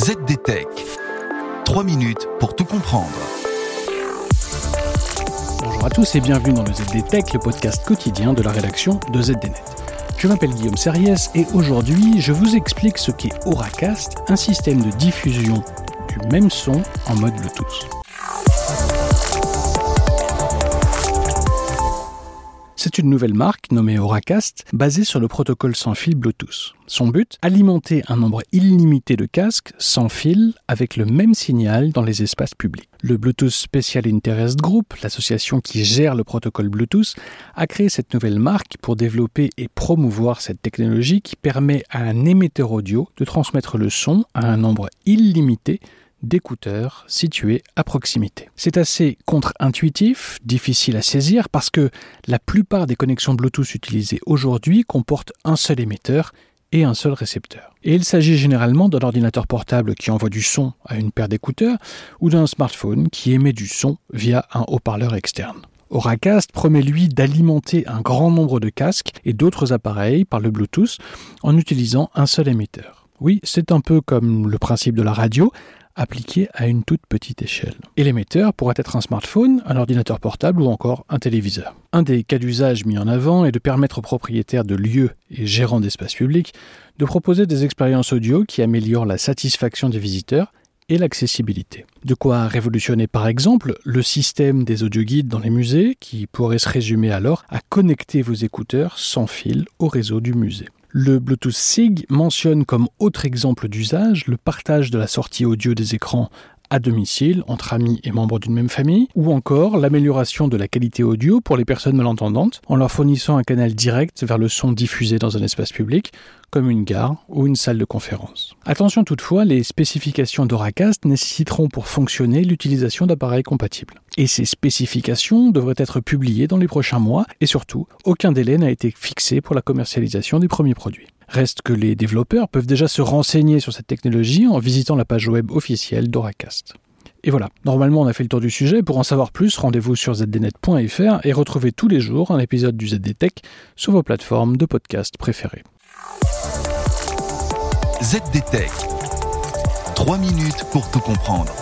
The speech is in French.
ZDTech. 3 minutes pour tout comprendre. Bonjour à tous et bienvenue dans le ZDTech, le podcast quotidien de la rédaction de ZDNet. Je m'appelle Guillaume Serriès et aujourd'hui je vous explique ce qu'est Auracast, un système de diffusion du même son en mode Bluetooth. Une nouvelle marque nommée Auracast, basée sur le protocole sans fil Bluetooth. Son but Alimenter un nombre illimité de casques sans fil avec le même signal dans les espaces publics. Le Bluetooth Special Interest Group, l'association qui gère le protocole Bluetooth, a créé cette nouvelle marque pour développer et promouvoir cette technologie qui permet à un émetteur audio de transmettre le son à un nombre illimité d'écouteurs situés à proximité. C'est assez contre-intuitif, difficile à saisir parce que la plupart des connexions Bluetooth utilisées aujourd'hui comportent un seul émetteur et un seul récepteur. Et il s'agit généralement d'un ordinateur portable qui envoie du son à une paire d'écouteurs ou d'un smartphone qui émet du son via un haut-parleur externe. Auracast promet lui d'alimenter un grand nombre de casques et d'autres appareils par le Bluetooth en utilisant un seul émetteur. Oui, c'est un peu comme le principe de la radio, appliqué à une toute petite échelle. Et l'émetteur pourrait être un smartphone, un ordinateur portable ou encore un téléviseur. Un des cas d'usage mis en avant est de permettre aux propriétaires de lieux et gérants d'espaces publics de proposer des expériences audio qui améliorent la satisfaction des visiteurs et l'accessibilité. De quoi révolutionner par exemple le système des audioguides dans les musées qui pourrait se résumer alors à connecter vos écouteurs sans fil au réseau du musée. Le Bluetooth SIG mentionne comme autre exemple d'usage le partage de la sortie audio des écrans à domicile entre amis et membres d'une même famille, ou encore l'amélioration de la qualité audio pour les personnes malentendantes en leur fournissant un canal direct vers le son diffusé dans un espace public, comme une gare ou une salle de conférence. Attention toutefois, les spécifications d'Auracast nécessiteront pour fonctionner l'utilisation d'appareils compatibles. Et ces spécifications devraient être publiées dans les prochains mois, et surtout, aucun délai n'a été fixé pour la commercialisation des premiers produits. Reste que les développeurs peuvent déjà se renseigner sur cette technologie en visitant la page web officielle d'Auracast. Et voilà, normalement on a fait le tour du sujet. Pour en savoir plus, rendez-vous sur zdnet.fr et retrouvez tous les jours un épisode du ZDTech sur vos plateformes de podcast préférées. ZDTech. 3 minutes pour tout comprendre.